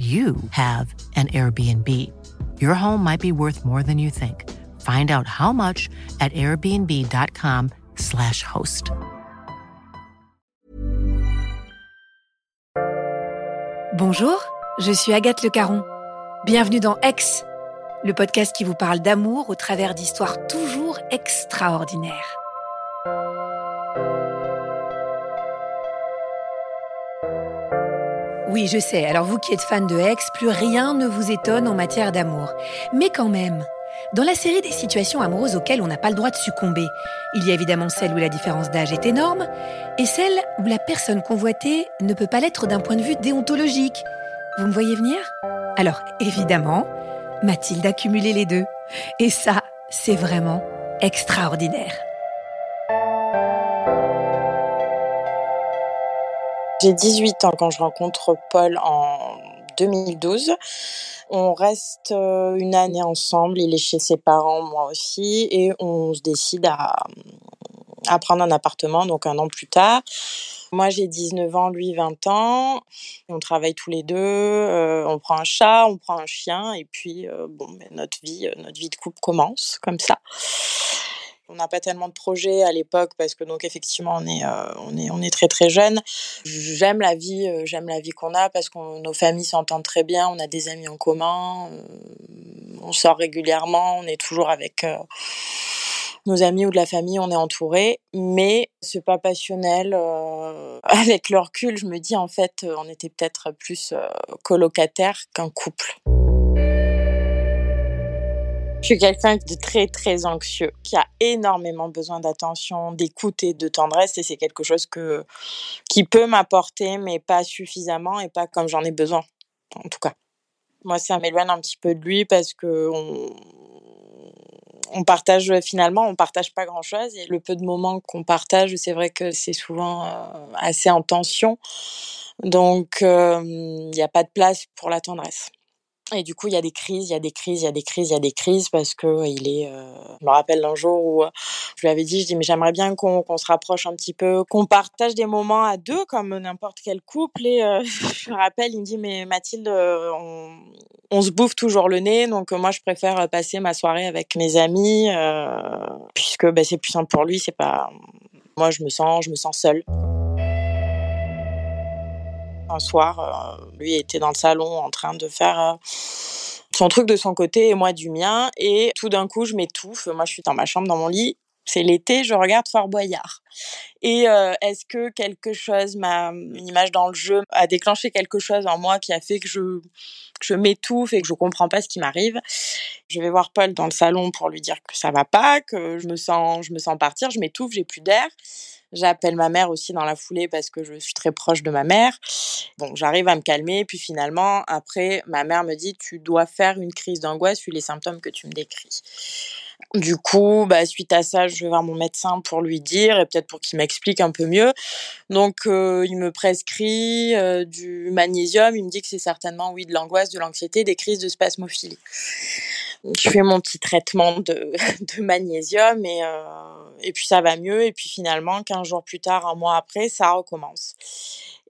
you have an Airbnb. Your home might be worth more than you think. Find out how much at airbnb.com/slash host. Bonjour, je suis Agathe Le Caron. Bienvenue dans Ex, le podcast qui vous parle d'amour au travers d'histoires toujours extraordinaires. Oui, je sais, alors vous qui êtes fan de Ex, plus rien ne vous étonne en matière d'amour. Mais quand même, dans la série des situations amoureuses auxquelles on n'a pas le droit de succomber, il y a évidemment celle où la différence d'âge est énorme, et celle où la personne convoitée ne peut pas l'être d'un point de vue déontologique. Vous me voyez venir? Alors, évidemment, Mathilde a cumulé les deux. Et ça, c'est vraiment extraordinaire. J'ai 18 ans quand je rencontre Paul en 2012. On reste euh, une année ensemble, il est chez ses parents, moi aussi, et on se décide à, à prendre un appartement, donc un an plus tard. Moi, j'ai 19 ans, lui 20 ans. On travaille tous les deux. euh, on prend un chat, on prend un chien, et puis euh, bon, ben, notre vie, notre vie de couple commence comme ça. On n'a pas tellement de projets à l'époque parce que donc effectivement on est euh, on est on est très très jeune. J'aime la vie euh, j'aime la vie qu'on a parce que nos familles s'entendent très bien, on a des amis en commun, on sort régulièrement, on est toujours avec euh, nos amis ou de la famille, on est entouré, mais c'est pas passionnel. avec le recul, je me dis en fait, on était peut-être plus colocataire qu'un couple. Je suis quelqu'un de très très anxieux, qui a énormément besoin d'attention, d'écoute et de tendresse, et c'est quelque chose que qui peut m'apporter, mais pas suffisamment et pas comme j'en ai besoin, en tout cas. Moi, ça m'éloigne un petit peu de lui parce que on, partage finalement, on partage pas grand chose et le peu de moments qu'on partage, c'est vrai que c'est souvent euh, assez en tension, donc euh, il n'y a pas de place pour la tendresse. Et du coup, il y a des crises, il y a des crises, il y a des crises, il y a des crises parce que il est. euh, Je me rappelle d'un jour où euh, je lui avais dit, je dis, mais j'aimerais bien qu'on qu'on se rapproche un petit peu, qu'on partage des moments à deux comme n'importe quel couple. Et euh, je me rappelle, il me dit, mais Mathilde, euh, on, on se bouffe toujours le nez, donc euh, moi je préfère passer ma soirée avec mes amis euh, puisque bah, c'est plus simple pour lui. C'est pas. Moi, je me sens, je me sens seule. Un soir, euh, lui était dans le salon en train de faire euh, son truc de son côté et moi du mien. Et tout d'un coup, je m'étouffe. Moi, je suis dans ma chambre, dans mon lit. C'est l'été, je regarde Fort Boyard. Et euh, est-ce que quelque chose, m'a, une image dans le jeu, a déclenché quelque chose en moi qui a fait que je, je m'étouffe et que je comprends pas ce qui m'arrive? Je vais voir Paul dans le salon pour lui dire que ça va pas, que je me sens, je me sens partir, je m'étouffe, j'ai plus d'air. J'appelle ma mère aussi dans la foulée parce que je suis très proche de ma mère. Bon, j'arrive à me calmer, puis finalement, après, ma mère me dit Tu dois faire une crise d'angoisse vu les symptômes que tu me décris. Du coup, bah, suite à ça, je vais voir mon médecin pour lui dire et peut-être pour qu'il m'explique un peu mieux. Donc, euh, il me prescrit euh, du magnésium. Il me dit que c'est certainement, oui, de l'angoisse, de l'anxiété, des crises de spasmophilie. Je fais mon petit traitement de, de magnésium et, euh, et puis ça va mieux. Et puis finalement, 15 jours plus tard, un mois après, ça recommence.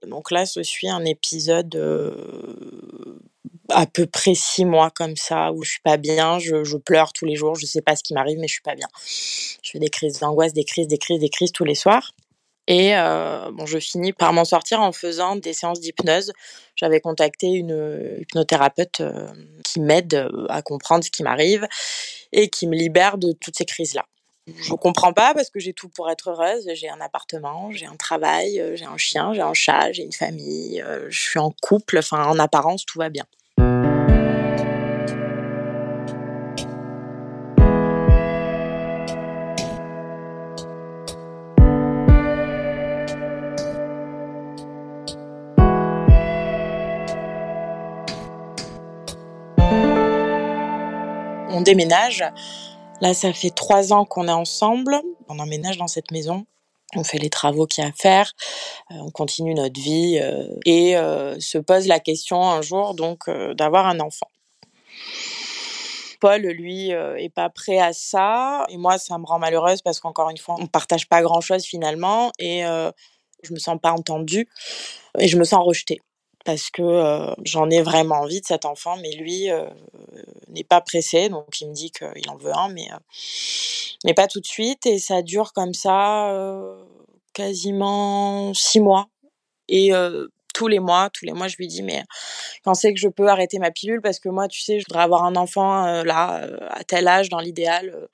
Donc là, ce suit un épisode euh, à peu près six mois comme ça, où je suis pas bien, je, je pleure tous les jours, je sais pas ce qui m'arrive, mais je suis pas bien. Je fais des crises d'angoisse, des crises, des crises, des crises tous les soirs. Et euh, bon, je finis par m'en sortir en faisant des séances d'hypnose. J'avais contacté une hypnothérapeute euh, qui m'aide euh, à comprendre ce qui m'arrive et qui me libère de toutes ces crises-là. Je comprends pas parce que j'ai tout pour être heureuse. J'ai un appartement, j'ai un travail, euh, j'ai un chien, j'ai un chat, j'ai une famille, euh, je suis en couple. Enfin, en apparence, tout va bien. On déménage. Là, ça fait trois ans qu'on est ensemble. On emménage dans cette maison. On fait les travaux qu'il y a à faire, euh, on continue notre vie euh, et euh, se pose la question un jour donc d'avoir un enfant. Paul, lui, est pas prêt à ça et moi, ça me rend malheureuse parce qu'encore une fois, on partage pas grand-chose finalement et je me sens pas entendue et je me sens rejetée parce que j'en ai vraiment envie de cet enfant, mais lui n'est pas pressé, donc il me dit qu'il en veut un, mais, pas tout de suite, et ça dure comme ça quasiment six mois. Et tous les mois, tous les mois, je lui dis, mais quand c'est que je peux arrêter ma pilule, parce que moi, tu sais, je voudrais avoir un enfant là, à tel âge, dans l'idéal.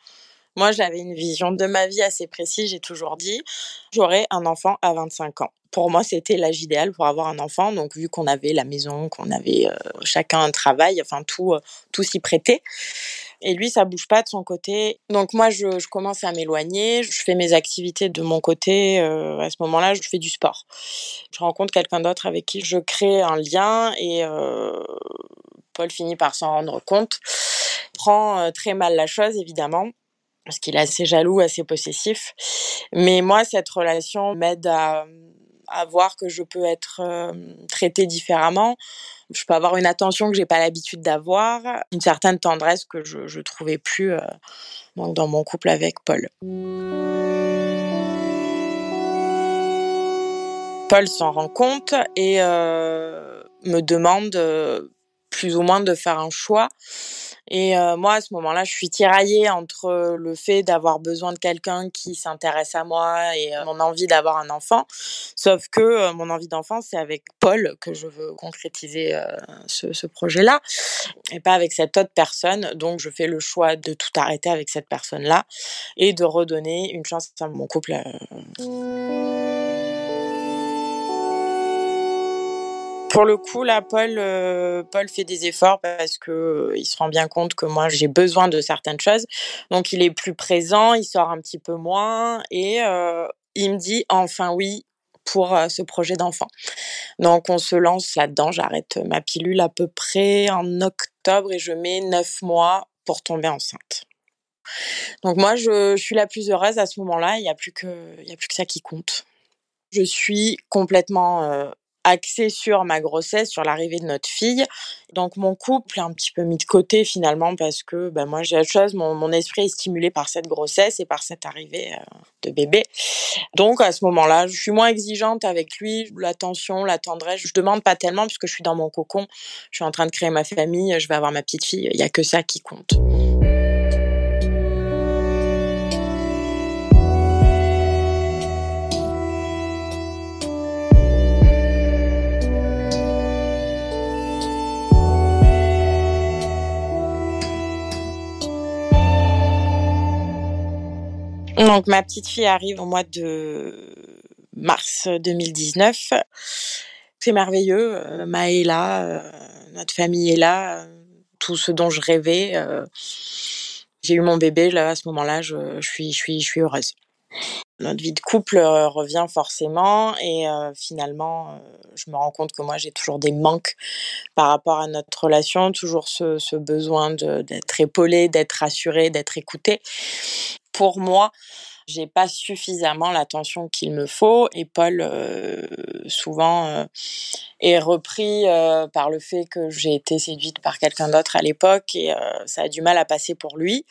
Moi, j'avais une vision de ma vie assez précise, j'ai toujours dit, j'aurai un enfant à 25 ans. Pour moi, c'était l'âge idéal pour avoir un enfant. Donc, vu qu'on avait la maison, qu'on avait euh, chacun un travail, enfin, tout, euh, tout s'y prêtait. Et lui, ça bouge pas de son côté. Donc moi, je, commence à m'éloigner. Je fais mes activités de mon côté. Euh, à ce moment-là, je fais du sport. Je rencontre quelqu'un d'autre avec qui je crée un lien et Paul finit par s'en rendre compte. Prend très mal la chose, évidemment parce qu'il est assez jaloux, assez possessif. Mais moi, cette relation m'aide à, voir que je peux être euh, traitée différemment. Je peux avoir une attention que j'ai pas l'habitude d'avoir, une certaine tendresse que je, ne trouvais plus euh, dans mon couple avec Paul. Paul s'en rend compte et euh, me demande plus ou moins de faire un choix et euh, moi, à ce moment-là, je suis tiraillée entre le fait d'avoir besoin de quelqu'un qui s'intéresse à moi et euh, mon envie d'avoir un enfant. Sauf que euh, mon envie d'enfant, c'est avec Paul que je veux concrétiser ce, ce projet-là et pas avec cette autre personne. Donc, je fais le choix de tout arrêter avec cette personne-là et de redonner une chance à mon couple. Pour le coup, là, Paul, euh, Paul fait des efforts parce que euh, il se rend bien compte que moi, j'ai besoin de certaines choses. Donc, il est plus présent, il sort un petit peu moins et euh, il me dit enfin oui pour ce projet d'enfant. Donc, on se lance là-dedans. J'arrête ma pilule à peu près en octobre et je mets neuf mois pour tomber enceinte. Donc, moi, je, suis la plus heureuse à ce moment-là. Il n'y a plus que, il y a plus que ça qui compte. Je suis complètement axé sur ma grossesse, sur l'arrivée de notre fille. Donc mon couple est un petit peu mis de côté finalement parce que ben, moi j'ai autre chose, mon, mon, esprit est stimulé par cette grossesse et par cette arrivée euh, de bébé. Donc à ce moment-là, je suis moins exigeante avec lui, l'attention, la tendresse, je demande pas tellement puisque je suis dans mon cocon, je suis en train de créer ma famille, je vais avoir ma petite fille, il y a que ça qui compte. Donc ma petite fille arrive au mois de mars 2019. C'est merveilleux. Euh, Ma est là, euh, notre famille est là, euh, tout ce dont je rêvais. J'ai eu mon bébé là à ce moment-là, je, suis, je suis, je suis heureuse. Notre vie de couple revient forcément et finalement, je me rends compte que moi j'ai toujours des manques par rapport à notre relation, toujours ce, ce besoin d'être épaulée, d'être rassurée, d'être écoutée pour moi, j'ai pas suffisamment l'attention qu'il me faut et Paul euh, souvent euh, est repris euh, par le fait que j'ai été séduite par quelqu'un d'autre à l'époque et ça a du mal à passer pour lui.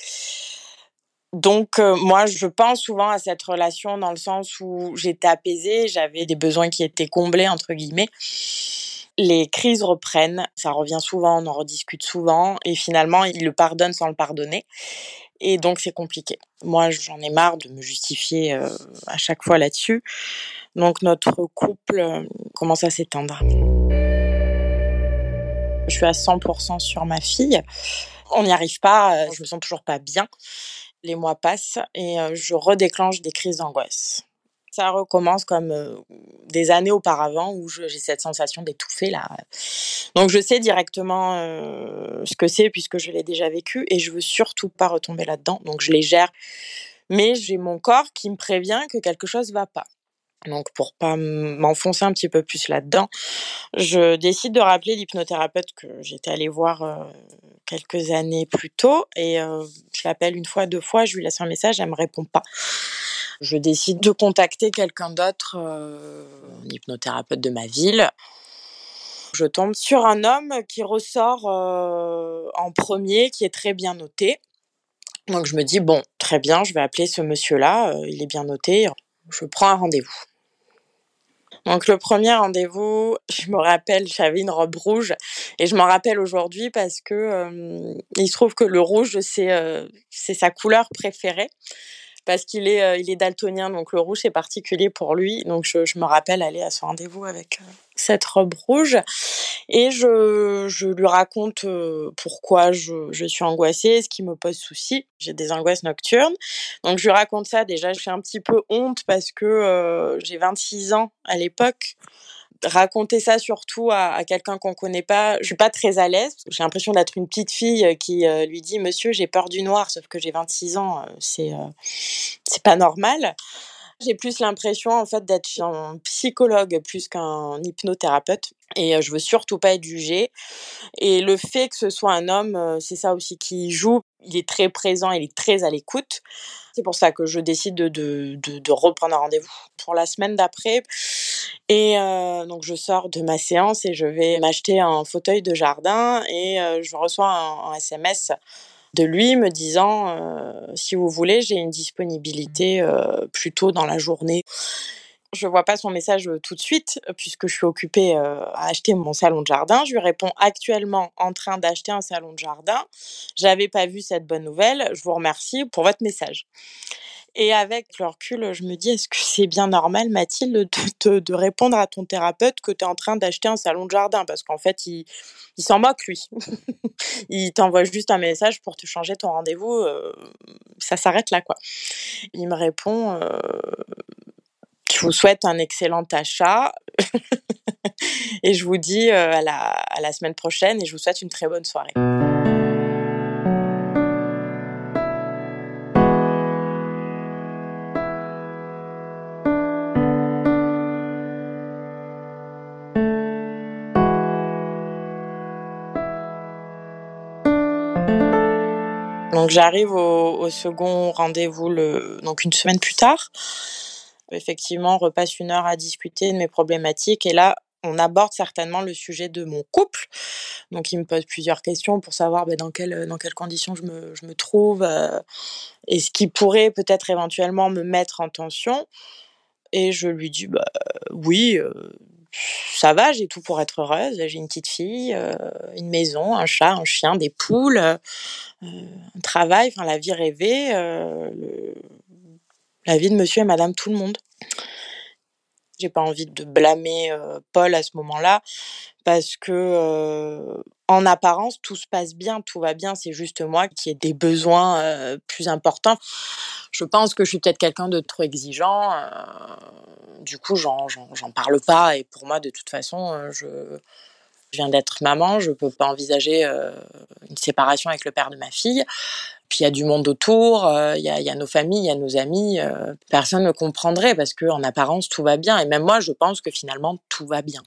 Donc moi je pense souvent à cette relation dans le sens où j'étais apaisée, j'avais des besoins qui étaient comblés entre guillemets. Les crises reprennent, ça revient souvent, on en rediscute souvent et finalement il le pardonne sans le pardonner. Et donc c'est compliqué. Moi, j'en ai marre de me justifier euh, à chaque fois là-dessus. Donc notre couple euh, commence à s'éteindre. Je suis à 100% sur ma fille. On n'y arrive pas, euh, je me sens toujours pas bien. Les mois passent et je redéclenche des crises d'angoisse ça recommence comme des années auparavant où j'ai cette sensation d'étouffer là. Donc je sais directement ce que c'est puisque je l'ai déjà vécu et je veux surtout pas retomber là-dedans. Donc je les gère, mais j'ai mon corps qui me prévient que quelque chose va pas. Donc pour pas m'enfoncer un petit peu plus là-dedans, je décide de rappeler l'hypnothérapeute que j'étais allée voir quelques années plus tôt et je l'appelle une fois, deux fois, je lui laisse un message, elle me répond pas. Je décide de contacter quelqu'un d'autre, un hypnothérapeute de ma ville. Je tombe sur un homme qui ressort en premier, qui est très bien noté. Donc je me dis, bon, très bien, je vais appeler ce monsieur-là, il est bien noté, je prends un rendez-vous. Donc le premier rendez-vous, je me rappelle, j'avais une robe rouge et je m'en rappelle aujourd'hui parce que il se trouve que le rouge c'est sa couleur préférée parce qu'il est, euh, il est daltonien, donc le rouge est particulier pour lui. Donc je, je me rappelle aller à ce rendez-vous avec euh, cette robe rouge et je, je lui raconte euh, pourquoi je, je, suis angoissée, ce qui me pose souci. J'ai des angoisses nocturnes. Donc je lui raconte ça. Déjà, je fais un petit peu honte parce que j'ai 26 ans à l'époque raconter ça surtout à, quelqu'un qu'on connaît pas, je suis pas très à l'aise. J'ai l'impression d'être une petite fille euh, qui euh, lui dit Monsieur, j'ai peur du noir, sauf que j'ai 26 ans, euh, c'est c'est pas normal. J'ai plus l'impression en fait d'être un psychologue plus qu'un hypnothérapeute et je veux surtout pas être jugée. Et le fait que ce soit un homme, c'est ça aussi qui joue. Il est très présent, il est très à l'écoute. C'est pour ça que je décide de, de, de, de reprendre un rendez-vous pour la semaine d'après. Et euh, donc je sors de ma séance et je vais m'acheter un fauteuil de jardin et euh, je reçois un, SMS de lui me disant euh, si vous voulez j'ai une disponibilité plus tôt dans la journée. Je vois pas son message tout de suite puisque je suis occupée à acheter mon salon de jardin. Je lui réponds actuellement en train d'acheter un salon de jardin. J'avais pas vu cette bonne nouvelle. Je vous remercie pour votre message. Et avec le recul, je me dis, est-ce que c'est bien normal, Mathilde, de, répondre à ton thérapeute que tu es en train d'acheter un salon de jardin? Parce qu'en fait, il, s'en moque, lui. il t'envoie juste un message pour te changer ton rendez-vous. Euh, ça s'arrête là, quoi. Il me répond, euh, je vous souhaite un excellent achat. et je vous dis euh, à la semaine prochaine et je vous souhaite une très bonne soirée. Donc j'arrive au, second rendez-vous donc une semaine plus tard. Effectivement, on repasse une heure à discuter de mes problématiques et là on aborde certainement le sujet de mon couple. Donc il me pose plusieurs questions pour savoir ben, dans, quelles, conditions je me, je me trouve euh, et ce qui pourrait peut-être éventuellement me mettre en tension. Et je lui dis bah oui, euh, ça va, j'ai tout pour être heureuse. J'ai une petite fille, euh, une maison, un chat, un chien, des poules, euh, un travail, enfin la vie rêvée, euh, la vie de monsieur et madame tout le monde. J'ai pas envie de blâmer Paul à ce moment-là parce que en apparence tout se passe bien, tout va bien, c'est juste moi qui ai des besoins plus importants. Je pense que je suis peut-être quelqu'un de trop exigeant. du coup, j'en parle pas et pour moi de toute façon, je je viens d'être maman, je peux pas envisager euh, une séparation avec le père de ma fille. Puis il y a du monde autour, il euh, y, a, nos familles, il y a nos amis. Euh, personne ne comprendrait parce que en apparence tout va bien. Et même moi, je pense que finalement tout va bien.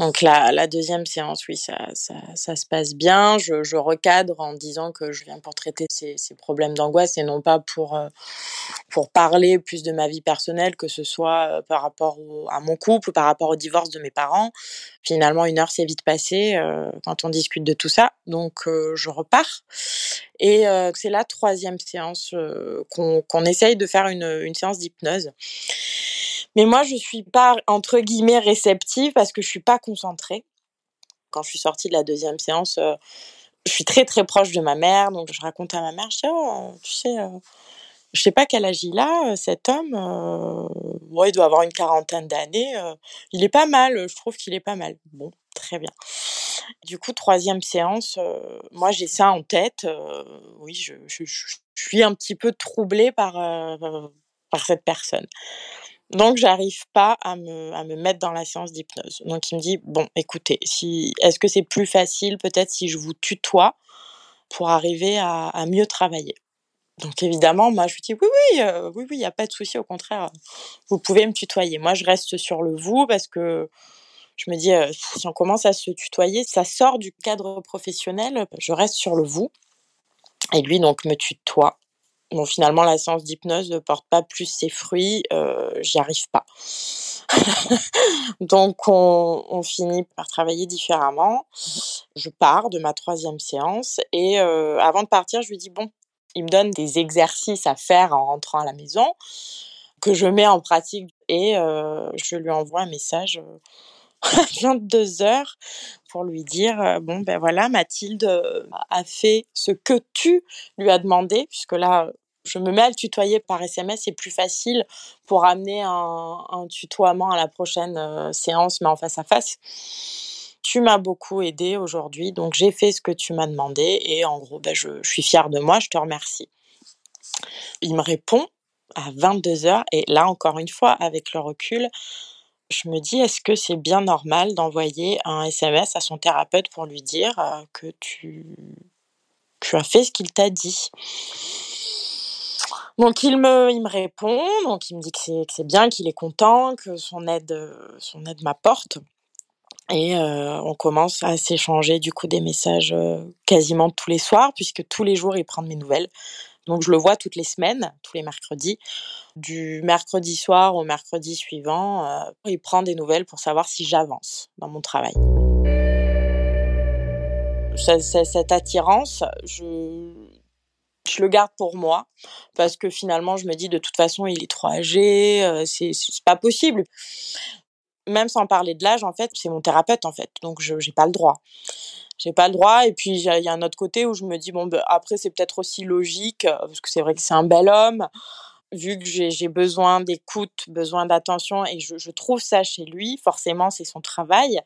Donc la, la deuxième séance, oui, ça, ça, ça se passe bien. Je, je, recadre en disant que je viens pour traiter ces, ces problèmes d'angoisse et non pas pour, euh, pour parler plus de ma vie personnelle, que ce soit euh, par rapport au, à mon couple ou par rapport au divorce de mes parents. Finalement, une heure s'est vite passée euh, quand on discute de tout ça. Donc euh, je repars. Et euh, c'est la troisième séance qu'on qu essaye de faire une, une séance d'hypnose. Mais moi, je suis pas, entre guillemets, réceptive parce que je suis pas concentrée. Quand je suis sortie de la deuxième séance, euh, je suis très très proche de ma mère, donc je raconte à ma mère, je dis, oh, tu sais, euh, je sais pas quel âge il a, cet homme, euh, il doit avoir une quarantaine d'années, euh, il est pas mal, je trouve qu'il est pas mal. Bon, très bien. Du coup, troisième séance, euh, moi j'ai ça en tête, oui, je, suis un petit peu troublée par, par cette personne. Donc j'arrive pas à me, mettre dans la séance d'hypnose. Donc il me dit bon écoutez, est-ce que c'est plus facile peut-être si je vous tutoie pour arriver à, mieux travailler? Donc évidemment moi je lui dis oui oui euh, oui oui il y a pas de souci au contraire vous pouvez me tutoyer. Moi je reste sur le vous parce que Je me dis, si on commence à se tutoyer, ça sort du cadre professionnel, je reste sur le vous. Et lui, donc, me tutoie. Bon, finalement, la séance d'hypnose ne porte pas plus ses fruits, j'y arrive pas. donc, on, on, finit par travailler différemment. Je pars de ma troisième séance et avant de partir, je lui dis, bon, il me donne des exercices à faire en rentrant à la maison que je mets en pratique et je lui envoie un message à 22 heures pour lui dire bon ben voilà Mathilde a fait ce que tu lui as demandé puisque là je me mets à le tutoyer par SMS c'est plus facile pour amener un, un tutoiement à la prochaine séance mais en face à face tu m'as beaucoup aidé aujourd'hui donc j'ai fait ce que tu m'as demandé et en gros ben, je, je suis fière de moi je te remercie il me répond à 22 heures. Et là, encore une fois, avec le recul, je me dis, est-ce que c'est bien normal d'envoyer un SMS à son thérapeute pour lui dire que tu, tu as fait ce qu'il t'a dit? Donc il me, il me répond, donc il me dit que c'est, que c'est bien, qu'il est content, que son aide, son aide m'apporte. Et on commence à s'échanger du coup des messages quasiment tous les soirs, puisque tous les jours il prend mes nouvelles. Donc je le vois toutes les semaines, tous les mercredis. Du mercredi soir au mercredi suivant, euh, il prend des nouvelles pour savoir si j'avance dans mon travail. cette attirance, je, je le garde pour moi parce que finalement je me dis de toute façon il est trop âgé, euh, c'est pas possible. Même sans parler de l'âge, en fait, c'est mon thérapeute en fait, donc je j'ai pas le droit j'ai pas le droit. Et puis il y a un autre côté où je me dis bon, ben, après c'est peut-être aussi logique euh, parce que c'est vrai que c'est un bel homme. Vu que j'ai besoin d'écoute, besoin d'attention et je, trouve ça chez lui, forcément c'est son travail,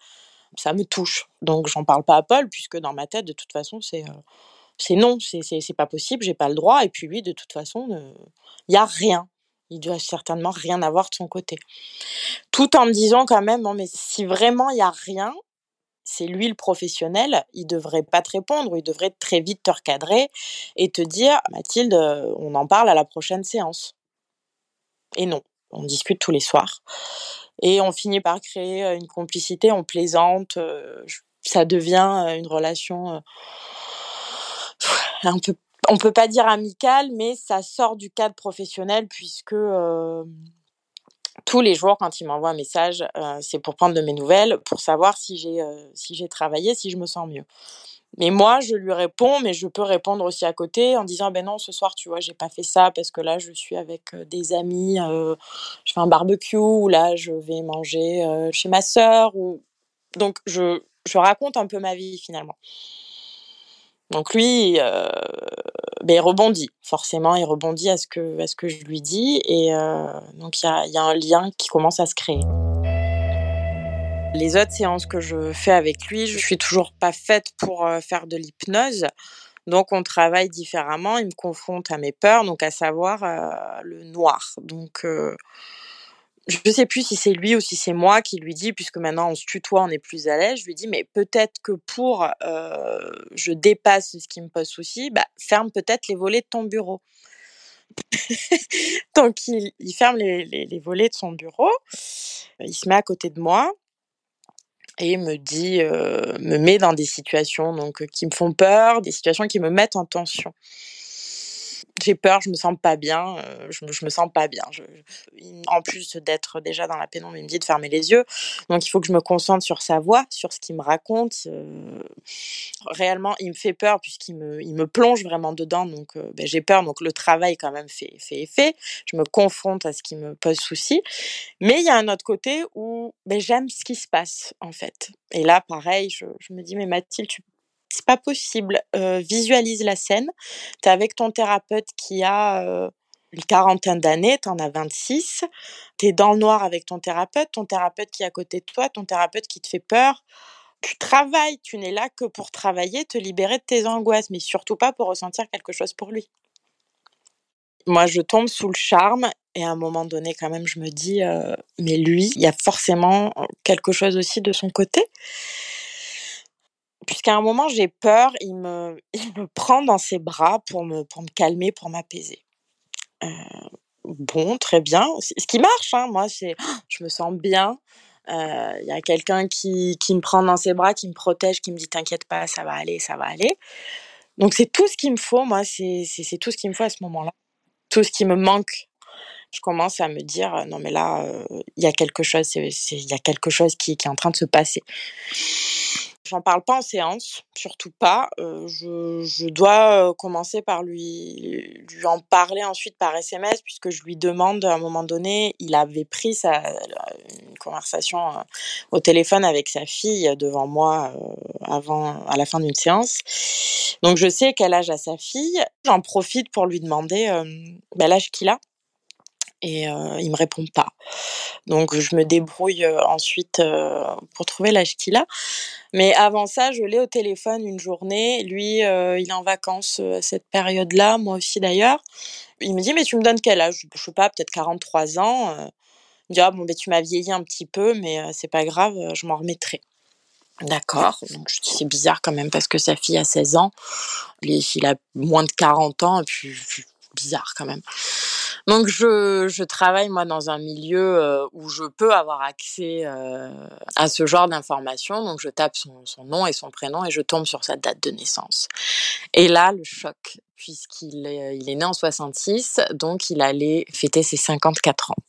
ça me touche. Donc j'en parle pas à Paul puisque dans ma tête de toute façon c'est euh, c'est non, c'est pas possible, j'ai pas le droit. Et puis lui de toute façon il y a rien. Il doit certainement rien avoir de son côté. Tout en me disant quand même, mais si vraiment il y a rien, c'est lui le professionnel, il devrait pas te répondre, il devrait très vite te recadrer et te dire Mathilde, euh, on en parle à la prochaine séance. Et non, on discute tous les soirs. Et on finit par créer euh, une complicité, on plaisante, euh, ça devient une relation un peu, on peut pas dire amicale, mais ça sort du cadre professionnel puisque tous les jours, quand il m'envoie un message, c'est pour prendre de mes nouvelles, pour savoir si j'ai si travaillé, si je me sens mieux. Mais moi, je lui réponds, mais je peux répondre aussi à côté en disant ben non, ce soir, tu vois, j'ai pas fait ça parce que là, je suis avec des amis, je fais un barbecue ou là, je vais manger chez ma sœur ou donc je je raconte un peu ma vie finalement. Donc lui, euh, ben il rebondit, forcément, il rebondit à ce que, à ce que je lui dis, et euh, donc il y a, y a, un lien qui commence à se créer. Les autres séances que je fais avec lui, je suis toujours pas faite pour euh, faire de l'hypnose, donc on travaille différemment. Il me confronte à mes peurs, donc à savoir euh, le noir. Donc euh, je ne sais plus si c'est lui ou si c'est moi qui lui dis, puisque maintenant on se tutoie, on est plus à l'aise, je lui dis, mais peut-être que pour euh, je dépasse ce qui me pose souci, bah, ferme peut-être les volets de ton bureau. Donc il, ferme les, volets de son bureau, il se met à côté de moi et me dit, euh, me met dans des situations donc qui me font peur, des situations qui me mettent en tension j'ai peur, je me sens pas bien, euh, je, me, sens pas bien. En plus d'être déjà dans la pénombre, il me dit de fermer les yeux. Donc il faut que je me concentre sur sa voix, sur ce qu'il me raconte. Euh, réellement, il me fait peur puisqu'il me, il me plonge vraiment dedans. Donc euh, ben, j'ai peur. Donc le travail quand même fait, fait effet. Je me confronte à ce qui me pose souci. Mais il y a un autre côté où ben, j'aime ce qui se passe en fait. Et là, pareil, je, je me dis mais Mathilde, tu c'est pas possible. Visualise la scène. Tu es avec ton thérapeute qui a une quarantaine d'années, tu en as 26. Tu es dans le noir avec ton thérapeute, ton thérapeute qui est à côté de toi, ton thérapeute qui te fait peur. Tu travailles, tu n'es là que pour travailler, te libérer de tes angoisses, mais surtout pas pour ressentir quelque chose pour lui. Moi, je tombe sous le charme et à un moment donné, quand même, je me dis, mais lui, il y a forcément quelque chose aussi de son côté puisqu'à un moment j'ai peur, il me, il me prend dans ses bras pour me, pour me calmer, pour m'apaiser. Euh, bon, très bien. Ce qui marche, hein, moi, c'est, je me sens bien. Il y a quelqu'un qui, qui me prend dans ses bras, qui me protège, qui me dit t'inquiète pas, ça va aller, ça va aller. Donc c'est tout ce qu'il me faut, moi, c'est tout ce qu'il me faut à ce moment-là. Tout ce qui me manque. Je commence à me dire non mais là il y a quelque chose, il y a quelque chose qui est en train de se passer. J'en parle pas en séance, surtout pas. je, je, dois commencer par lui, en parler ensuite par SMS, puisque je lui demande à un moment donné, il avait pris sa, une conversation au téléphone avec sa fille devant moi avant, à la fin d'une séance. Donc je sais quel âge a sa fille. J'en profite pour lui demander ben, l'âge qu'il a et euh, il me répond pas. Donc je me débrouille ensuite pour trouver l'âge qu'il a. Mais avant ça, je l'ai au téléphone une journée. Lui, il est en vacances à cette période-là, moi aussi d'ailleurs. Il me dit mais tu me donnes quel âge? Je sais pas, peut-être 43 ans. Il me dit ah bon ben tu m'as vieilli un petit peu, mais c'est pas grave, je m'en remettrai. D'accord. Donc c'est bizarre quand même parce que sa fille a 16 ans, il a moins de 40 ans, et puis bizarre quand même. Donc je, je, travaille moi dans un milieu euh, où je peux avoir accès euh, à ce genre d'informations. Donc je tape son, nom et son prénom et je tombe sur sa date de naissance. Et là, le choc, puisqu'il est, il est né en 66, donc il allait fêter ses 54 ans.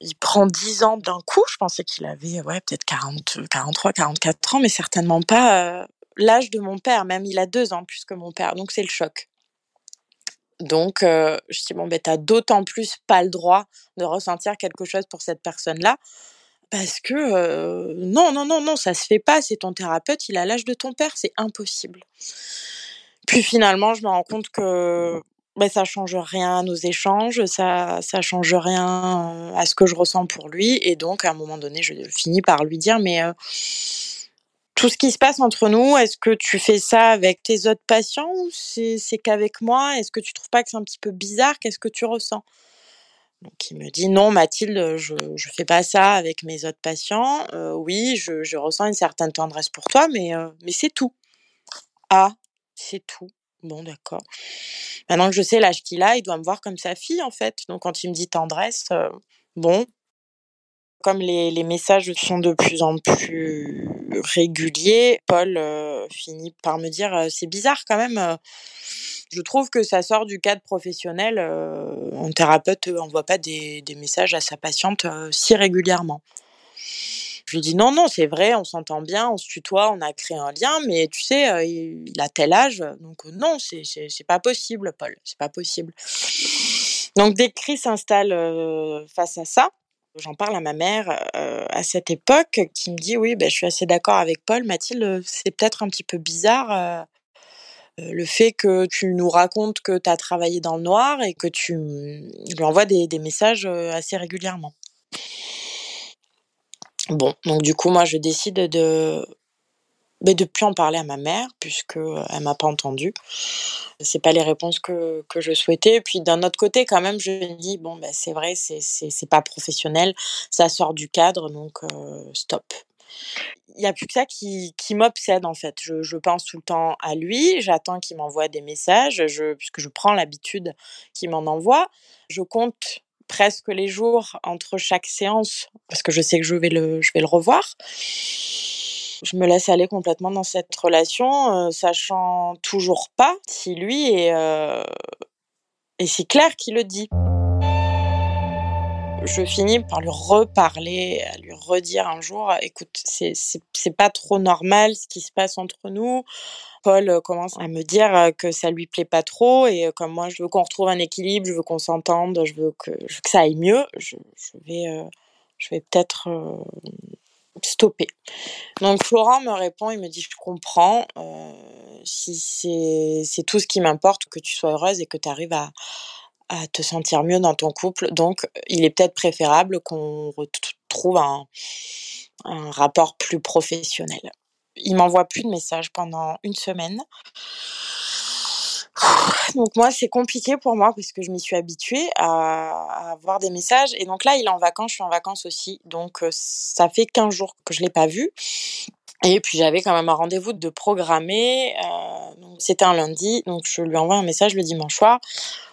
Il prend 10 ans d'un coup. Je pensais qu'il avait ouais, peut-être 40, 43, 44 ans, mais certainement pas euh, l'âge de mon père. Même il a deux ans plus que mon père. Donc c'est le choc. Donc, euh, je dis, bon, ben, t'as d'autant plus pas le droit de ressentir quelque chose pour cette personne-là. Parce que euh, non, non, non, non, ça se fait pas. C'est ton thérapeute, il a l'âge de ton père, c'est impossible. Puis finalement, je me rends compte que ben, ça change rien à nos échanges, ça, ça change rien euh, à ce que je ressens pour lui. Et donc, à un moment donné, je finis par lui dire, mais tout ce qui se passe entre nous, est-ce que tu fais ça avec tes autres patients ou c'est qu'avec moi? Est-ce que tu trouves pas que c'est un petit peu bizarre? Qu'est-ce que tu ressens? Donc il me dit non Mathilde, je je fais pas ça avec mes autres patients. Euh, oui, je, je, ressens une certaine tendresse pour toi, mais euh, mais c'est tout. Ah, c'est tout. Bon d'accord. Maintenant que je sais l'âge qu'il a, il doit me voir comme sa fille en fait. Donc quand il me dit tendresse, euh, bon, comme les, messages sont de plus en plus réguliers, Paul euh, finit par me dire euh, c'est bizarre quand même. Euh, je trouve que ça sort du cadre professionnel. un thérapeute n'envoie pas des, des, messages à sa patiente si régulièrement. Je lui dis non, non, c'est vrai, on s'entend bien, on se tutoie, on a créé un lien, mais tu sais, il a tel âge, donc non, c'est pas possible, Paul, c'est pas possible. Donc dès que Chris s'installe face à ça, J'en parle à ma mère euh, à cette époque qui me dit oui, ben, je suis assez d'accord avec Paul. Mathilde, c'est peut-être un petit peu bizarre euh, le fait que tu nous racontes que tu as travaillé dans le noir et que tu lui envoies des, des messages assez régulièrement. Bon, donc du coup, moi, je décide de de plus en parler à ma mère puisque elle m'a pas entendu. C'est pas les réponses que, que je souhaitais. Puis d'un autre côté, quand même, je me dis bon ben c'est vrai, c'est c'est pas professionnel, ça sort du cadre, donc stop. Il n'y a plus que ça qui, qui m'obsède en fait. Je, je, pense tout le temps à lui, j'attends qu'il m'envoie des messages, je, puisque je prends l'habitude qu'il m'en envoie. Je compte presque les jours entre chaque séance parce que je sais que je vais le, je vais le revoir je me laisse aller complètement dans cette relation, euh, sachant toujours pas si lui est, euh, et c'est clair qu'il le dit. Je finis par lui reparler, à lui redire un jour, écoute, c'est, pas trop normal ce qui se passe entre nous. Paul euh, commence à me dire que ça lui plaît pas trop et comme moi je veux qu'on retrouve un équilibre, je veux qu'on s'entende, je veux que, ça aille mieux, je, je vais, je vais peut-être stopper. Donc Florent me répond, il me dit je comprends, euh, si c'est tout ce qui m'importe, que tu sois heureuse et que tu arrives à, te sentir mieux dans ton couple. Donc il est peut-être préférable qu'on retrouve un, un rapport plus professionnel. Il m'envoie plus de messages pendant une semaine. Donc moi, c'est compliqué pour moi parce que je m'y suis habituée à, avoir des messages. Et donc là, il est en vacances, je suis en vacances aussi. Donc ça fait 15 jours que je l'ai pas vu. Et puis j'avais quand même un rendez-vous de programmer. Euh, C'était un lundi, donc je lui envoie un message le dimanche soir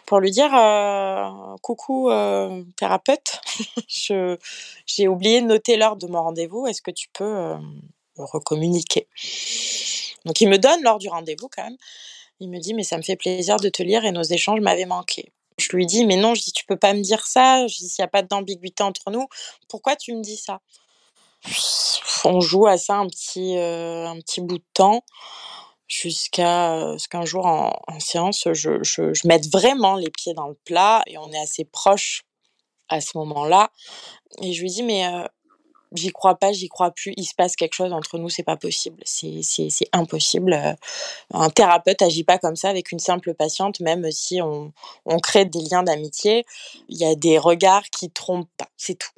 pour lui dire euh, coucou euh, thérapeute, j'ai oublié de noter l'heure de mon rendez-vous. Est-ce que tu peux euh, recommuniquer? Donc il me donne l'heure du rendez-vous quand même. Il me dit mais ça me fait plaisir de te lire et nos échanges m'avaient manqué. Je lui dis mais non, je dis tu peux pas me dire ça. Je dis s'il n'y a pas d'ambiguïté entre nous, pourquoi tu me dis ça? On joue à ça un petit un petit bout de temps jusqu'à ce qu'un jour en, séance, je, je, mette vraiment les pieds dans le plat et on est assez proche à ce moment-là. Et je lui dis, mais j'y crois pas, j'y crois plus, il se passe quelque chose entre nous, c'est pas possible, c'est, impossible. Un thérapeute agit pas comme ça avec une simple patiente, même si on, on crée des liens d'amitié, il y a des regards qui trompent pas, c'est tout.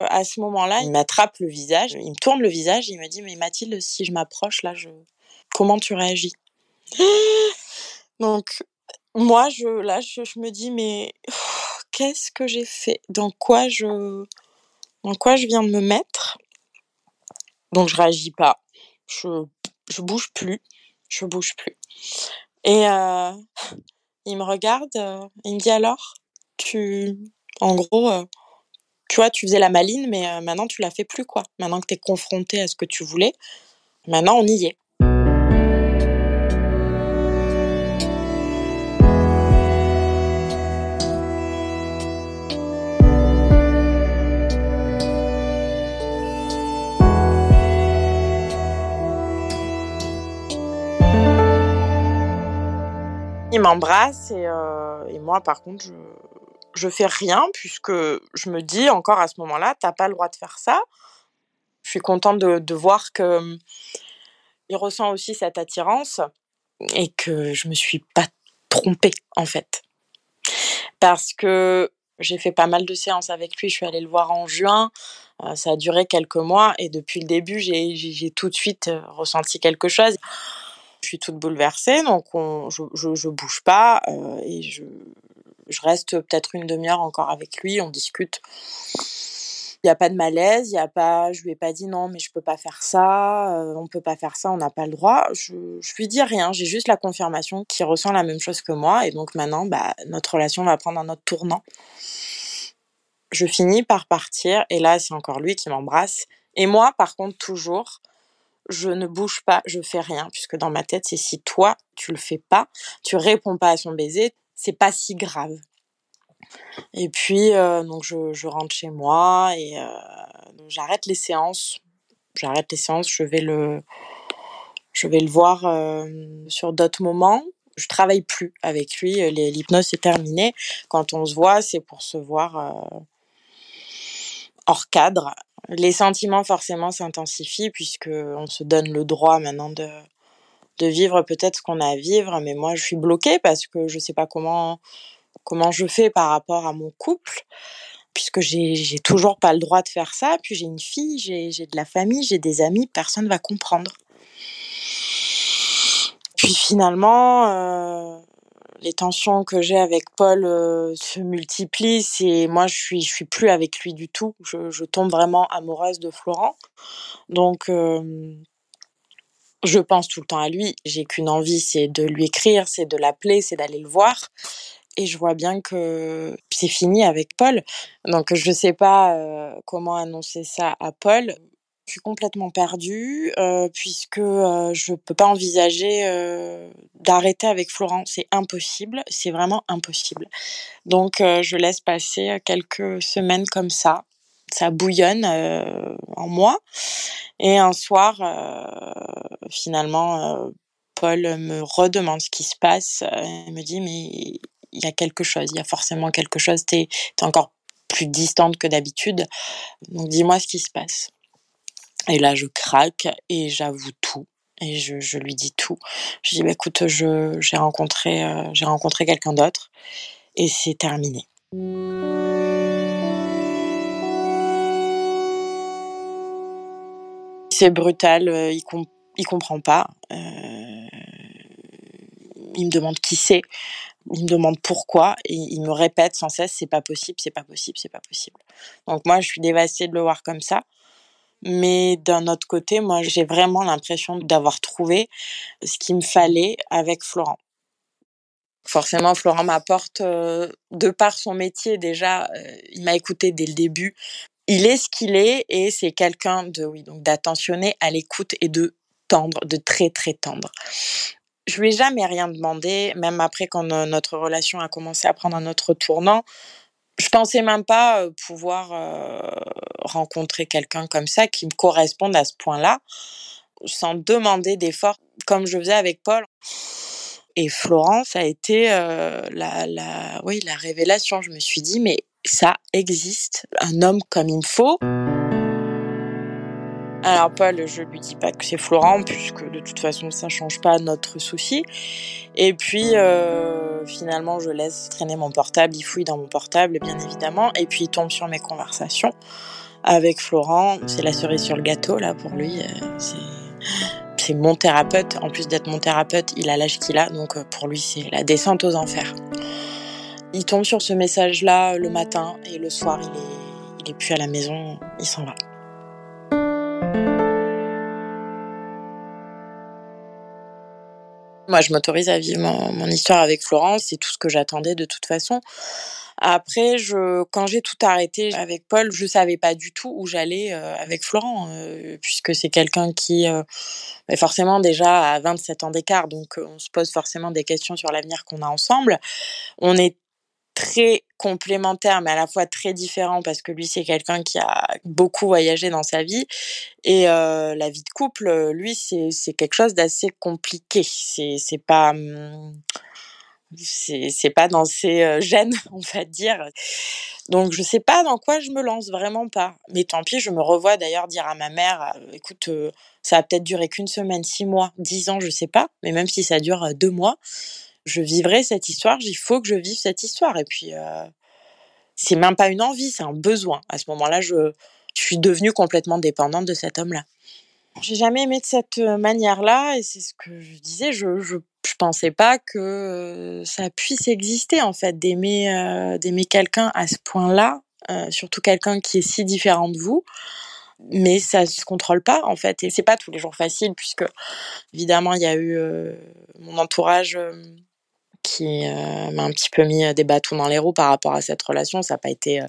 À ce moment-là, il m'attrape le visage, il me tourne le visage, il me dit, mais Mathilde, si je m'approche là, comment tu réagis? Donc, moi, je, là, je, me dis, mais qu'est-ce que j'ai fait? Dans quoi je, dans quoi je viens de me mettre Donc, je réagis pas. Je, je bouge plus. Je bouge plus. Et euh, il me regarde. Euh, il me dit alors, tu, en gros, euh, tu vois, tu faisais la maline, mais maintenant tu la fais plus, quoi. Maintenant que tu es confronté à ce que tu voulais, maintenant on y est. il m'embrasse euh, et, moi, par contre, je, fais rien puisque je me dis encore à ce moment-là, t'as pas le droit de faire ça. Je suis contente de, voir que hum, il ressent aussi cette attirance et que je me suis pas trompée en fait. Parce que j'ai fait pas mal de séances avec lui, je suis allée le voir en juin, euh, ça a duré quelques mois et depuis le début, j'ai tout de suite euh, ressenti quelque chose. Je suis toute bouleversée, donc je, je, bouge pas euh, et je, je reste peut-être une demi-heure encore avec lui, on discute. Il n'y a pas de malaise, il y a pas, je lui ai pas dit non, mais je peux pas faire ça, euh, on peut pas faire ça, on n'a pas le droit. Je, je lui dis rien, j'ai juste la confirmation qu'il ressent la même chose que moi, et donc maintenant, bah, notre relation va prendre un autre tournant. Je finis par partir, et là, c'est encore lui qui m'embrasse. Et moi, par contre, toujours, je ne bouge pas, je fais rien, puisque dans ma tête, c'est si toi, tu le fais pas, tu réponds pas à son baiser, c'est pas si grave. Et puis, euh, donc, je, rentre chez moi et euh, j'arrête les séances. J'arrête les séances, je vais le, je vais le voir euh, sur d'autres moments. Je travaille plus avec lui, l'hypnose est terminée. Quand on se voit, c'est pour se voir hors cadre les sentiments forcément s'intensifient puisque on se donne le droit maintenant de de vivre peut-être ce qu'on a à vivre, mais moi je suis bloquée parce que je sais pas comment comment je fais par rapport à mon couple puisque j'ai toujours pas le droit de faire ça. Puis j'ai une fille, j'ai j'ai de la famille, j'ai des amis, personne va comprendre. Puis finalement, euh, les tensions que j'ai avec Paul euh, se multiplient. Et moi, je suis, je suis plus avec lui du tout. Je, tombe vraiment amoureuse de Florent. Donc, euh, je pense tout le temps à lui. J'ai qu'une envie, c'est de lui écrire, c'est de l'appeler, c'est d'aller le voir. Et je vois bien que c'est fini avec Paul. Donc, je ne sais pas euh, comment annoncer ça à Paul je suis complètement perdue euh, puisque euh, je peux pas envisager euh, d'arrêter avec Florent. C'est impossible, c'est vraiment impossible. Donc je laisse passer quelques semaines comme ça. Ça bouillonne en moi. Et un soir, finalement, Paul me redemande ce qui se passe. Il me dit, mais il y a quelque chose, il y a forcément quelque chose. Tu es encore plus distante que d'habitude. Donc dis-moi ce qui se passe. Et là, je craque et j'avoue tout. Et je, lui dis tout. Je dis, bah, écoute, j'ai rencontré, euh, rencontré quelqu'un d'autre et c'est terminé. C'est brutal, euh, il, com il comprend pas. Euh, il me demande qui c'est, il me demande pourquoi, et il me répète sans cesse c'est pas possible, c'est pas possible, c'est pas possible. Donc moi je suis dévastée de le voir comme ça. Mais d'un autre côté, moi, j'ai vraiment l'impression d'avoir trouvé ce qu'il me fallait avec Florent. Forcément, Florent m'apporte, euh, de par son métier déjà, euh, il m'a écouté dès le début. Il est ce qu'il est et c'est quelqu'un de, oui, donc d'attentionné, à l'écoute et de tendre, de très très tendre. Je lui ai jamais rien demandé, même après quand notre relation a commencé à prendre un autre tournant. Je pensais même pas pouvoir rencontrer quelqu'un comme ça qui me corresponde à ce point-là, sans demander d'effort, comme je faisais avec Paul. Et Florence a été la, la, oui, la révélation. Je me suis dit, mais ça existe, un homme comme il me faut. Alors Paul, je lui dis pas que c'est Florent, puisque de toute façon ça change pas notre souci. Et puis euh, finalement, je laisse traîner mon portable, il fouille dans mon portable, bien évidemment, et puis il tombe sur mes conversations avec Florent. C'est la cerise sur le gâteau là pour lui. Euh, c'est mon thérapeute. En plus d'être mon thérapeute, il a l'âge qu'il a, donc euh, pour lui c'est la descente aux enfers. Il tombe sur ce message-là le matin et le soir il est, il est plus à la maison, il s'en va. Moi, je m'autorise à vivre mon, histoire avec Florence, c'est tout ce que j'attendais de toute façon. Après, je, quand j'ai tout arrêté avec Paul, je savais pas du tout où j'allais euh, avec Florent, euh, puisque c'est quelqu'un qui, euh, forcément déjà a 27 ans d'écart, donc on se pose forcément des questions sur l'avenir qu'on a ensemble. On est très complémentaire mais à la fois très différent parce que lui c'est quelqu'un qui a beaucoup voyagé dans sa vie. Et euh, la vie de couple lui c'est quelque chose d'assez compliqué. C'est pas hum, c'est pas dans ses euh, gènes on va dire. Donc je sais pas dans quoi je me lance vraiment pas. Mais tant pis je me revois d'ailleurs dire à ma mère euh, écoute ça a peut-être duré qu'une semaine six mois dix ans je sais pas. Mais même si ça dure deux mois je vivrai cette histoire, il faut que je vive cette histoire. Et puis, euh, c'est même pas une envie, c'est un besoin. À ce moment-là, je, suis devenue complètement dépendante de cet homme-là. J'ai jamais aimé de cette manière-là, et c'est ce que je disais, je, je, pensais pas que ça puisse exister, en fait, d'aimer, euh, d'aimer quelqu'un à ce point-là, euh, surtout quelqu'un qui est si différent de vous mais ça se contrôle pas en fait et c'est pas tous les jours facile puisque évidemment il y a eu mon entourage qui euh, m'a un petit peu mis euh, des bâtons dans les roues par rapport à cette relation. Ça n'a pas été, euh,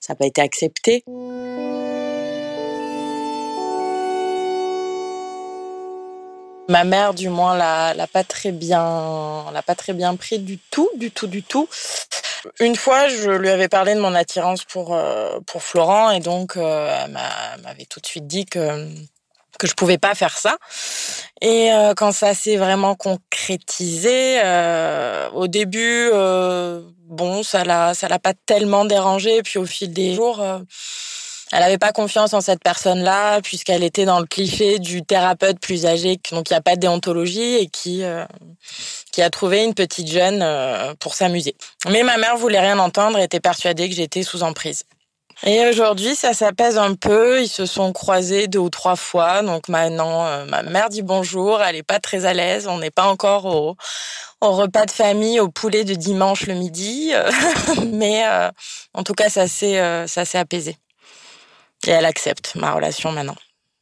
ça pas été accepté. Ma mère, du moins, l'a, l'a pas très bien, l'a pas très bien pris du tout, du tout, du tout. Une fois, je lui avais parlé de mon attirance pour pour Florent et donc elle m'avait tout de suite dit que que je pouvais pas faire ça. Et euh, quand ça s'est vraiment concrétisé, euh, au début, euh, bon, ça l'a, ça l'a pas tellement dérangé. Puis au fil des jours, elle avait pas confiance en cette personne-là puisqu'elle était dans le cliché du thérapeute plus âgé, donc il n'y a pas de déontologie et qui qui a trouvé une petite jeune pour s'amuser. Mais ma mère voulait rien entendre et était persuadée que j'étais sous emprise. Et aujourd'hui, ça s'apaise un peu. Ils se sont croisés deux ou trois fois. Donc maintenant, euh, ma mère dit bonjour. Elle est pas très à l'aise. On n'est pas encore au, repas de famille, au poulet de dimanche le midi. Mais euh, en tout cas, ça s'est euh, apaisé. Et elle accepte ma relation maintenant,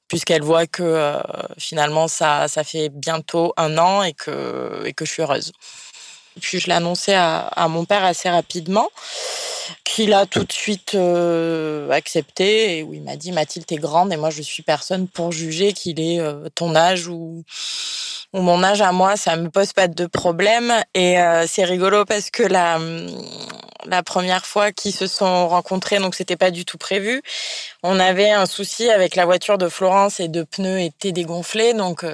puisqu'elle voit que finalement ça ça fait bientôt un an et que et que je suis heureuse. Puis je l'ai annoncé à, à mon père assez rapidement qu'il a tout de suite euh, accepté. Et où il m'a dit Mathilde t'es grande et moi je suis personne pour juger qu'il est euh, ton âge ou ou mon âge à moi. Ça me pose pas de problème. Et euh, c'est rigolo parce que la la première fois qu'ils se sont rencontrés donc c'était pas du tout prévu. On avait un souci avec la voiture de Florence et de pneus étaient dégonflés. Donc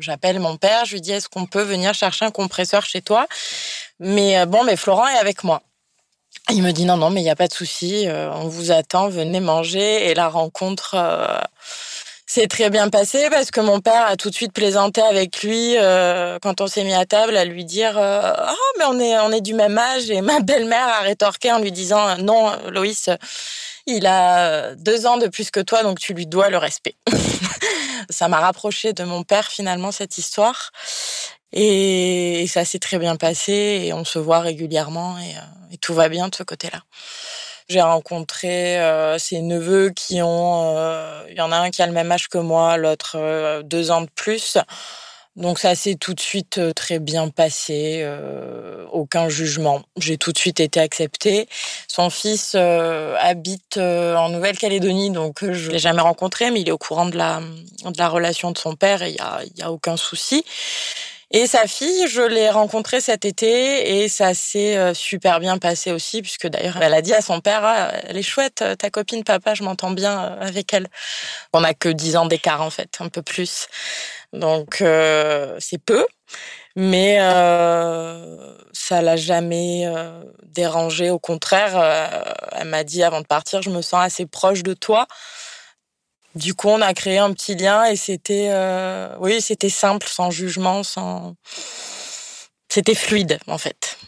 j'appelle mon père. Je lui dis est-ce qu'on peut venir chercher un compresseur chez toi? Mais bon mais Florent est avec moi il me dit non, non, mais il n'y a pas de souci, euh, on vous attend, venez manger. Et la rencontre euh, s'est très bien passée parce que mon père a tout de suite plaisanté avec lui euh, quand on s'est mis à table à lui dire oh, mais on est on est du même âge et ma belle-mère a rétorqué en lui disant non Loïs il a deux ans de plus que toi donc tu lui dois le respect. Ça m'a rapproché de mon père finalement cette histoire et, ça s'est très bien passé et on se voit régulièrement et, euh, tout va bien de ce côté-là. J'ai rencontré ses neveux qui ont, il y en a un qui a le même âge que moi, l'autre deux ans de plus. Donc ça s'est tout de suite très bien passé, euh, aucun jugement. J'ai tout de suite été acceptée. Son fils euh, habite en Nouvelle-Calédonie, donc je l'ai jamais rencontré, mais il est au courant de la de la relation de son père et il y a, y a aucun souci. Et sa fille, je l'ai rencontrée cet été et ça s'est super bien passé aussi, puisque d'ailleurs elle a dit à son père, ah, elle est chouette, ta copine, papa, je m'entends bien avec elle. On a que 10 ans d'écart en fait, un peu plus. Donc euh, c'est peu, mais euh, ça l'a jamais euh, dérangé. Au contraire, euh, elle m'a dit avant de partir, je me sens assez proche de toi. Du coup, on a créé un petit lien et c'était, euh, oui, c'était simple, sans jugement, sans, c'était fluide en fait.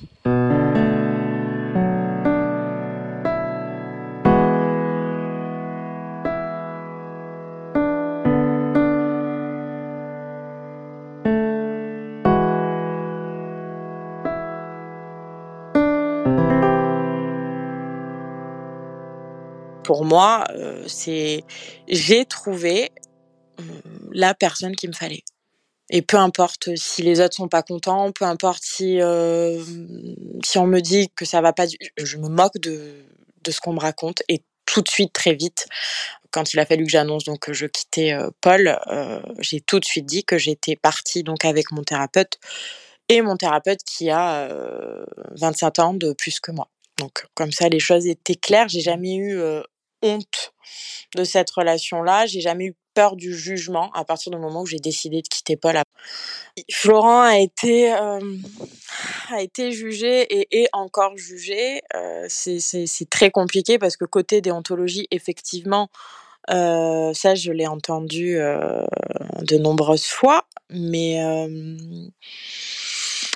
Pour moi, euh, c'est j'ai trouvé euh, la personne qu'il me fallait. Et peu importe si les autres sont pas contents, peu importe si euh, si on me dit que ça va pas, je me moque de de ce qu'on me raconte et tout de suite très vite quand il a fallu que j'annonce donc que je quittais euh, Paul, j'ai tout de suite dit que j'étais partie donc avec mon thérapeute et mon thérapeute qui a 25 ans de plus que moi. Donc comme ça les choses étaient claires, j'ai jamais eu de cette relation-là. J'ai jamais eu peur du jugement à partir du moment où j'ai décidé de quitter Paul. Florent a été euh, a été jugé et est encore jugé. Euh, c'est très compliqué parce que côté déontologie, effectivement, euh, ça je l'ai entendu euh, de nombreuses fois, mais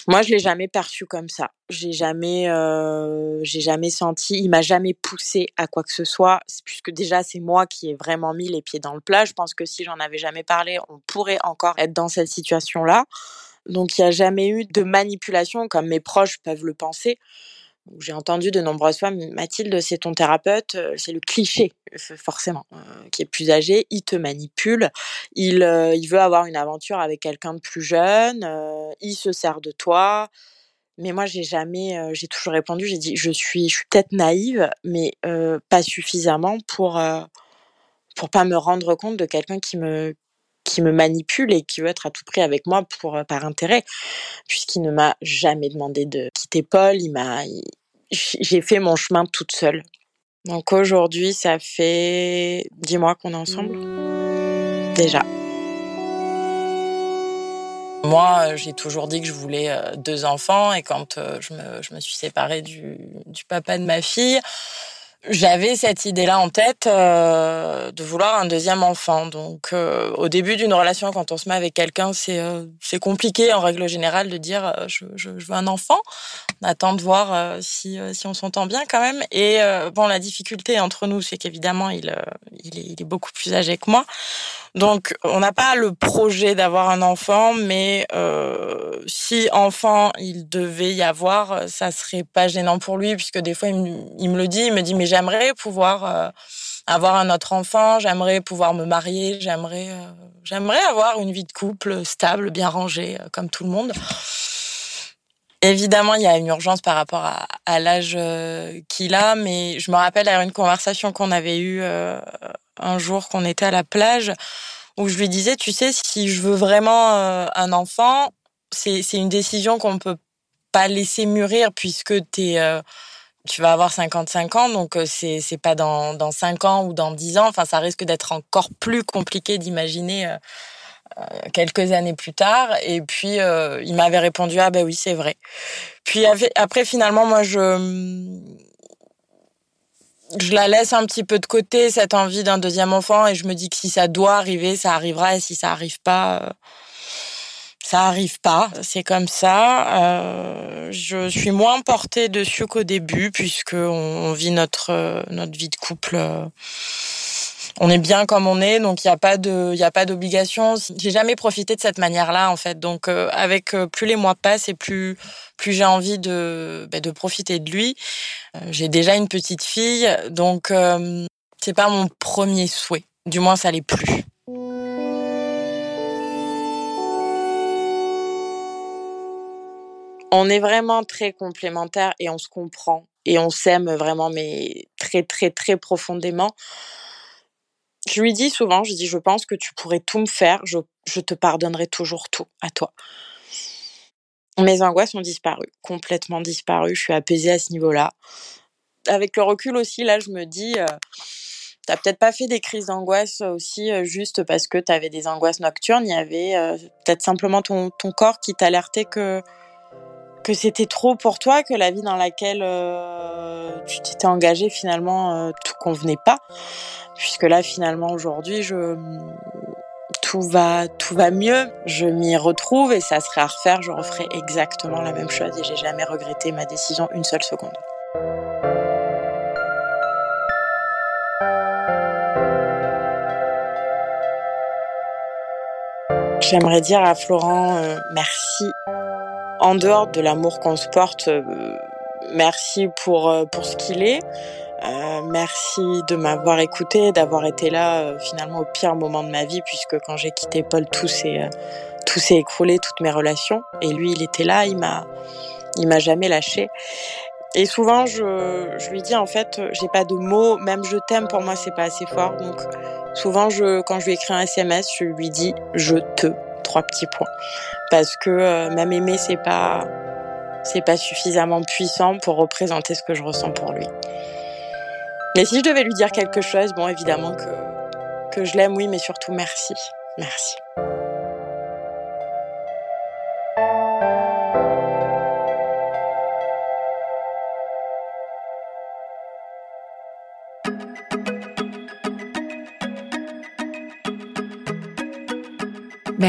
moi, je l'ai jamais perçu comme ça. J'ai jamais, euh, j'ai jamais senti. Il m'a jamais poussé à quoi que ce soit, puisque déjà c'est moi qui ai vraiment mis les pieds dans le plat. Je pense que si j'en avais jamais parlé, on pourrait encore être dans cette situation-là. Donc, il n'y a jamais eu de manipulation comme mes proches peuvent le penser. J'ai entendu de nombreuses fois, Mathilde, c'est ton thérapeute, euh, c'est le cliché, forcément, euh, qui est plus âgé, il te manipule, il, euh, il veut avoir une aventure avec quelqu'un de plus jeune, euh, il se sert de toi. Mais moi, j'ai jamais, euh, j'ai toujours répondu, j'ai dit, je suis, je suis peut-être naïve, mais pas suffisamment pour pour pas me rendre compte de quelqu'un qui me qui me manipule et qui veut être à tout prix avec moi pour par intérêt, puisqu'il ne m'a jamais demandé de quitter Paul. Il m'a, j'ai fait mon chemin toute seule. Donc aujourd'hui, ça fait dix mois qu'on est ensemble. Déjà. Moi, j'ai toujours dit que je voulais deux enfants et quand je me, je me suis séparée du, du papa de ma fille, j'avais cette idée-là en tête euh, de vouloir un deuxième enfant. Donc, euh, au début d'une relation, quand on se met avec quelqu'un, c'est euh, compliqué en règle générale de dire je, je, veux un enfant. On attend de voir si si on s'entend bien quand même. Et bon, la difficulté entre nous, c'est qu'évidemment, il il est, beaucoup plus âgé que moi. Donc, on n'a pas le projet d'avoir un enfant, mais si enfant il devait y avoir, ça serait pas gênant pour lui, puisque des fois il me, il me le dit, il me dit mais j'aimerais pouvoir euh, avoir un autre enfant, j'aimerais pouvoir me marier, j'aimerais, euh, j'aimerais avoir une vie de couple stable, bien rangée, euh, comme tout le monde. Évidemment, il y a une urgence par rapport à, l'âge qu'il a, mais je me rappelle à une conversation qu'on avait eue un jour qu'on était à la plage, où je lui disais, tu sais, si je veux vraiment un enfant, c'est une décision qu'on ne peut pas laisser mûrir puisque es, euh, tu vas avoir 55 ans, donc c'est c'est pas dans, dans 5 ans ou dans 10 ans. Enfin, ça risque d'être encore plus compliqué d'imaginer euh, quelques années plus tard. Et puis, euh, il m'avait répondu, ah ben oui, c'est vrai. Puis après, finalement, moi, je je la laisse un petit peu de côté, cette envie d'un deuxième enfant, et je me dis que si ça doit arriver, ça arrivera, et si ça arrive pas, euh, ça arrive pas. C'est comme ça. Euh, je suis moins portée dessus qu'au début, puisque on, vit notre notre vie de couple on est bien comme on est, donc il n'y a pas de, il a pas d'obligation. J'ai jamais profité de cette manière-là en fait. Donc avec plus les mois passent et plus plus j'ai envie de bah, de profiter de lui. j'ai déjà une petite fille, donc c'est pas mon premier souhait. Du moins ça l'est plus. On est vraiment très complémentaires et on se comprend et on s'aime vraiment, mais très, très, très profondément. Je lui dis souvent, je dis, je pense que tu pourrais tout me faire, je, te pardonnerai toujours tout à toi. Mes angoisses ont disparu, complètement disparu. Je suis apaisée à ce niveau-là. Avec le recul aussi, là, je me dis, euh, t'as peut-être pas fait des crises d'angoisse aussi euh, juste parce que tu avais des angoisses nocturnes. Il y avait euh, peut-être simplement ton corps qui t'alertait que que c'était trop pour toi, que la vie dans laquelle euh, tu t'étais engagé finalement euh, tout convenait pas, puisque là finalement aujourd'hui tout va tout va mieux, je m'y retrouve et ça serait à refaire, je referai exactement la même chose et j'ai jamais regretté ma décision une seule seconde. J'aimerais dire à Florent euh, merci en dehors de l'amour qu'on se porte, euh, merci pour, euh, pour ce qu'il est. Euh, merci de m'avoir écouté, d'avoir été là finalement au pire moment de ma vie, puisque quand j'ai quitté Paul, tout s'est tout s'est écroulé, toutes mes relations. Et lui, il était là, il m'a il m'a jamais lâché. Et souvent, je, je lui dis en fait, j'ai pas de mots, même je t'aime pour moi, c'est pas assez fort. Donc souvent, je, quand je lui écris un SMS, je lui dis je te petits points. Parce que euh, même aimer, c'est pas, c'est pas suffisamment puissant pour représenter ce que je ressens pour lui. Mais si je devais lui dire quelque chose, bon, évidemment que, que je l'aime, oui, mais surtout merci. Merci.